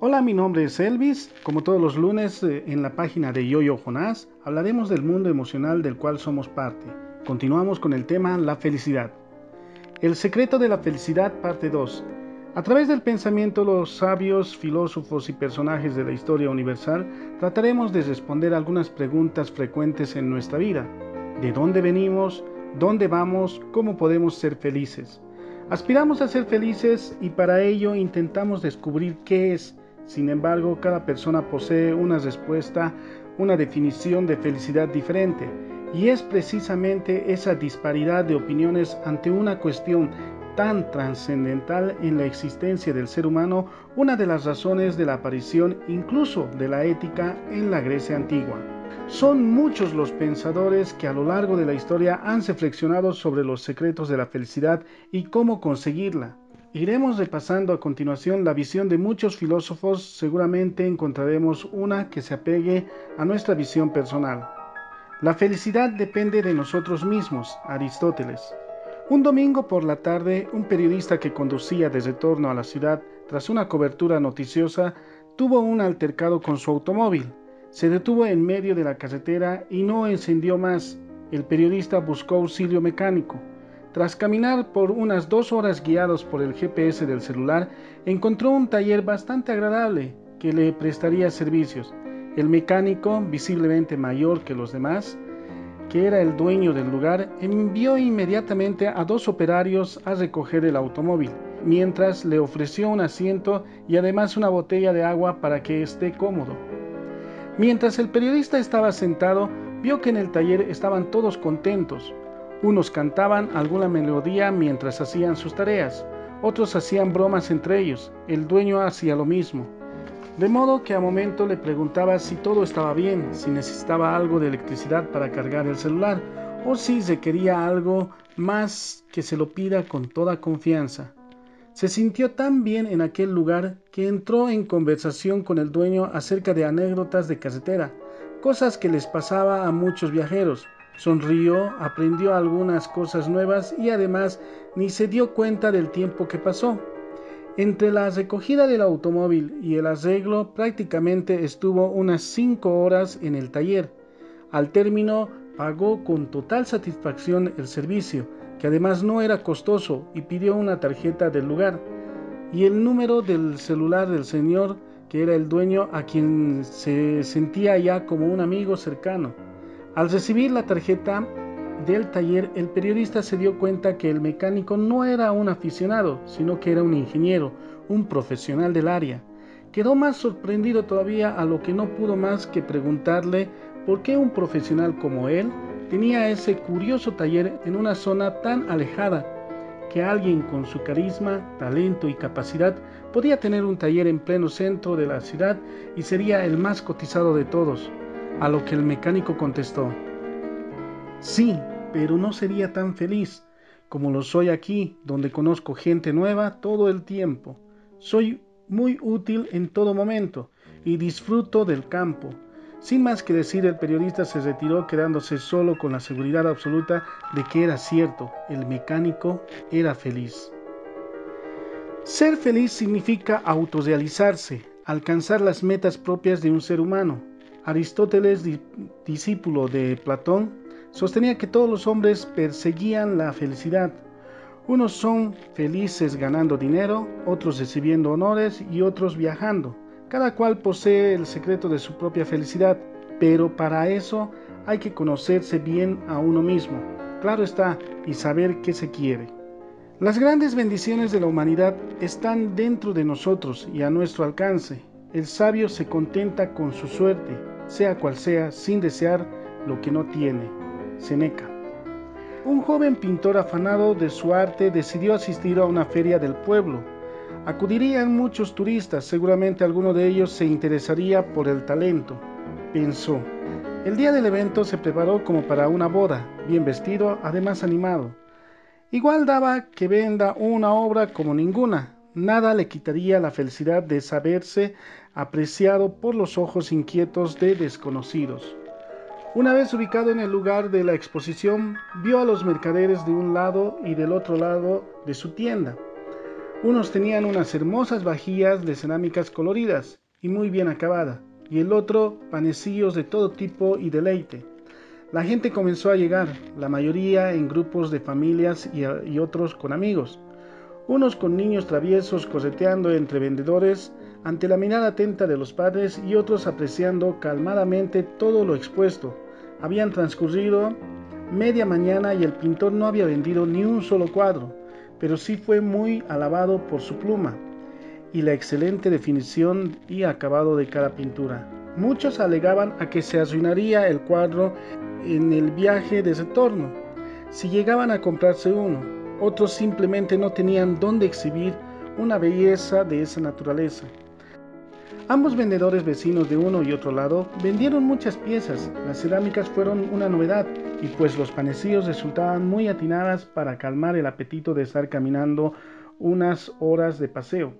Hola, mi nombre es Elvis. Como todos los lunes eh, en la página de Yoyo Jonás, hablaremos del mundo emocional del cual somos parte. Continuamos con el tema la felicidad. El secreto de la felicidad, parte 2. A través del pensamiento, los sabios, filósofos y personajes de la historia universal trataremos de responder algunas preguntas frecuentes en nuestra vida. ¿De dónde venimos? ¿Dónde vamos? ¿Cómo podemos ser felices? Aspiramos a ser felices y para ello intentamos descubrir qué es. Sin embargo, cada persona posee una respuesta, una definición de felicidad diferente. Y es precisamente esa disparidad de opiniones ante una cuestión tan trascendental en la existencia del ser humano una de las razones de la aparición incluso de la ética en la Grecia antigua. Son muchos los pensadores que a lo largo de la historia han reflexionado sobre los secretos de la felicidad y cómo conseguirla. Iremos repasando a continuación la visión de muchos filósofos, seguramente encontraremos una que se apegue a nuestra visión personal. La felicidad depende de nosotros mismos, Aristóteles. Un domingo por la tarde, un periodista que conducía de retorno a la ciudad tras una cobertura noticiosa tuvo un altercado con su automóvil. Se detuvo en medio de la carretera y no encendió más. El periodista buscó auxilio mecánico. Tras caminar por unas dos horas guiados por el GPS del celular, encontró un taller bastante agradable que le prestaría servicios. El mecánico, visiblemente mayor que los demás, que era el dueño del lugar, envió inmediatamente a dos operarios a recoger el automóvil, mientras le ofreció un asiento y además una botella de agua para que esté cómodo. Mientras el periodista estaba sentado, vio que en el taller estaban todos contentos. Unos cantaban alguna melodía mientras hacían sus tareas, otros hacían bromas entre ellos, el dueño hacía lo mismo. De modo que a momento le preguntaba si todo estaba bien, si necesitaba algo de electricidad para cargar el celular, o si se quería algo más que se lo pida con toda confianza. Se sintió tan bien en aquel lugar que entró en conversación con el dueño acerca de anécdotas de carretera, cosas que les pasaba a muchos viajeros. Sonrió, aprendió algunas cosas nuevas y además ni se dio cuenta del tiempo que pasó. Entre la recogida del automóvil y el arreglo prácticamente estuvo unas cinco horas en el taller. Al término pagó con total satisfacción el servicio que además no era costoso, y pidió una tarjeta del lugar y el número del celular del señor que era el dueño a quien se sentía ya como un amigo cercano. Al recibir la tarjeta del taller, el periodista se dio cuenta que el mecánico no era un aficionado, sino que era un ingeniero, un profesional del área. Quedó más sorprendido todavía a lo que no pudo más que preguntarle por qué un profesional como él tenía ese curioso taller en una zona tan alejada que alguien con su carisma, talento y capacidad podía tener un taller en pleno centro de la ciudad y sería el más cotizado de todos, a lo que el mecánico contestó, sí, pero no sería tan feliz como lo soy aquí, donde conozco gente nueva todo el tiempo. Soy muy útil en todo momento y disfruto del campo, sin más que decir, el periodista se retiró quedándose solo con la seguridad absoluta de que era cierto, el mecánico era feliz. Ser feliz significa autorrealizarse, alcanzar las metas propias de un ser humano. Aristóteles, discípulo de Platón, sostenía que todos los hombres perseguían la felicidad. Unos son felices ganando dinero, otros recibiendo honores y otros viajando. Cada cual posee el secreto de su propia felicidad, pero para eso hay que conocerse bien a uno mismo, claro está, y saber qué se quiere. Las grandes bendiciones de la humanidad están dentro de nosotros y a nuestro alcance. El sabio se contenta con su suerte, sea cual sea, sin desear lo que no tiene. Seneca. Un joven pintor afanado de su arte decidió asistir a una feria del pueblo Acudirían muchos turistas, seguramente alguno de ellos se interesaría por el talento, pensó. El día del evento se preparó como para una boda, bien vestido, además animado. Igual daba que venda una obra como ninguna, nada le quitaría la felicidad de saberse apreciado por los ojos inquietos de desconocidos. Una vez ubicado en el lugar de la exposición, vio a los mercaderes de un lado y del otro lado de su tienda. Unos tenían unas hermosas vajillas de cerámicas coloridas y muy bien acabada, y el otro panecillos de todo tipo y deleite. La gente comenzó a llegar, la mayoría en grupos de familias y, y otros con amigos, unos con niños traviesos correteando entre vendedores ante la mirada atenta de los padres y otros apreciando calmadamente todo lo expuesto. Habían transcurrido media mañana y el pintor no había vendido ni un solo cuadro, pero sí fue muy alabado por su pluma y la excelente definición y acabado de cada pintura. Muchos alegaban a que se arruinaría el cuadro en el viaje de retorno si llegaban a comprarse uno. Otros simplemente no tenían dónde exhibir una belleza de esa naturaleza. Ambos vendedores vecinos de uno y otro lado vendieron muchas piezas. Las cerámicas fueron una novedad y pues los panecillos resultaban muy atinadas para calmar el apetito de estar caminando unas horas de paseo.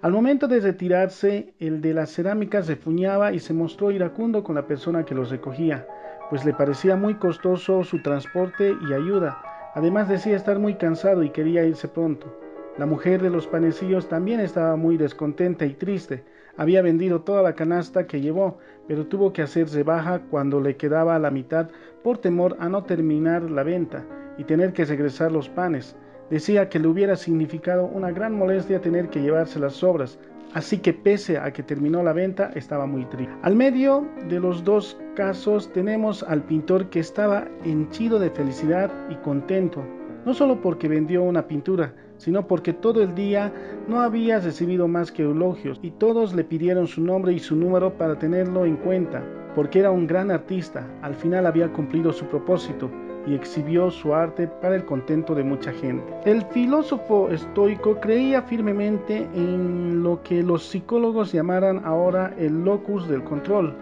Al momento de retirarse, el de las cerámicas refuñaba y se mostró iracundo con la persona que los recogía, pues le parecía muy costoso su transporte y ayuda. Además decía estar muy cansado y quería irse pronto. La mujer de los panecillos también estaba muy descontenta y triste. Había vendido toda la canasta que llevó, pero tuvo que hacerse baja cuando le quedaba a la mitad por temor a no terminar la venta y tener que regresar los panes. Decía que le hubiera significado una gran molestia tener que llevarse las sobras, así que pese a que terminó la venta estaba muy triste. Al medio de los dos casos tenemos al pintor que estaba henchido de felicidad y contento, no solo porque vendió una pintura, sino porque todo el día no había recibido más que elogios y todos le pidieron su nombre y su número para tenerlo en cuenta, porque era un gran artista, al final había cumplido su propósito y exhibió su arte para el contento de mucha gente. El filósofo estoico creía firmemente en lo que los psicólogos llamaran ahora el locus del control,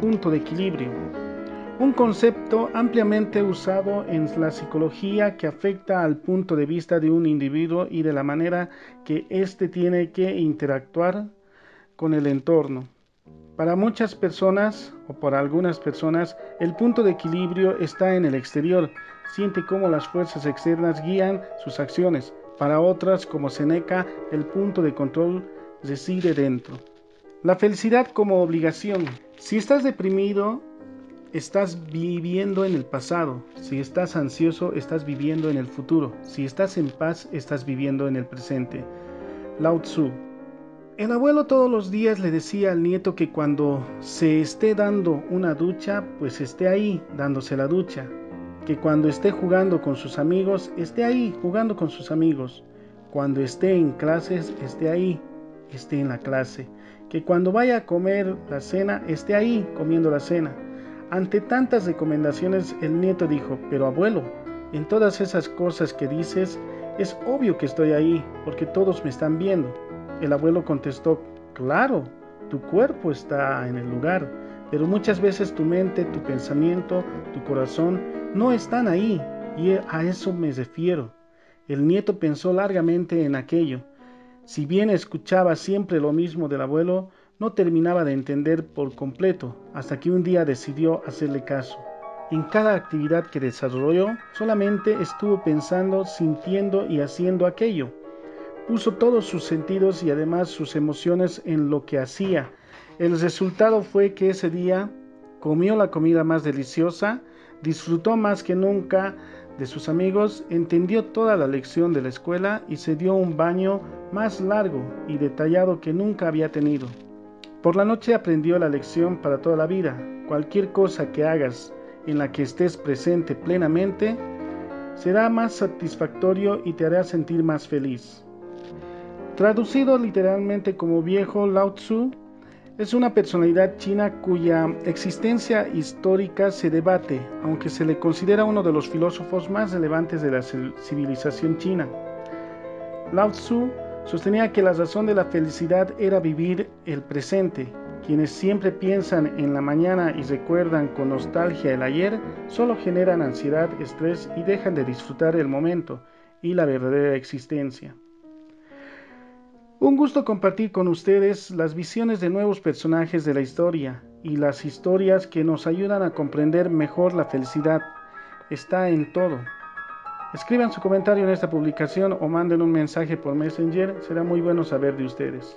punto de equilibrio un concepto ampliamente usado en la psicología que afecta al punto de vista de un individuo y de la manera que éste tiene que interactuar con el entorno. Para muchas personas, o para algunas personas, el punto de equilibrio está en el exterior, siente cómo las fuerzas externas guían sus acciones. Para otras, como Seneca, el punto de control reside dentro. La felicidad como obligación. Si estás deprimido, estás viviendo en el pasado. Si estás ansioso, estás viviendo en el futuro. Si estás en paz, estás viviendo en el presente. Lao Tzu. El abuelo todos los días le decía al nieto que cuando se esté dando una ducha, pues esté ahí dándose la ducha. Que cuando esté jugando con sus amigos, esté ahí jugando con sus amigos. Cuando esté en clases, esté ahí, esté en la clase. Que cuando vaya a comer la cena, esté ahí comiendo la cena ante tantas recomendaciones, el nieto dijo, pero abuelo, en todas esas cosas que dices, es obvio que estoy ahí, porque todos me están viendo. El abuelo contestó, claro, tu cuerpo está en el lugar, pero muchas veces tu mente, tu pensamiento, tu corazón no están ahí, y a eso me refiero. El nieto pensó largamente en aquello. Si bien escuchaba siempre lo mismo del abuelo, no terminaba de entender por completo hasta que un día decidió hacerle caso. En cada actividad que desarrolló solamente estuvo pensando, sintiendo y haciendo aquello. Puso todos sus sentidos y además sus emociones en lo que hacía. El resultado fue que ese día comió la comida más deliciosa, disfrutó más que nunca de sus amigos, entendió toda la lección de la escuela y se dio un baño más largo y detallado que nunca había tenido. Por la noche aprendió la lección para toda la vida. Cualquier cosa que hagas en la que estés presente plenamente será más satisfactorio y te hará sentir más feliz. Traducido literalmente como viejo Lao Tzu, es una personalidad china cuya existencia histórica se debate, aunque se le considera uno de los filósofos más relevantes de la civilización china. Lao Tzu Sostenía que la razón de la felicidad era vivir el presente. Quienes siempre piensan en la mañana y recuerdan con nostalgia el ayer, solo generan ansiedad, estrés y dejan de disfrutar el momento y la verdadera existencia. Un gusto compartir con ustedes las visiones de nuevos personajes de la historia y las historias que nos ayudan a comprender mejor la felicidad. Está en todo. Escriban su comentario en esta publicación o manden un mensaje por Messenger, será muy bueno saber de ustedes.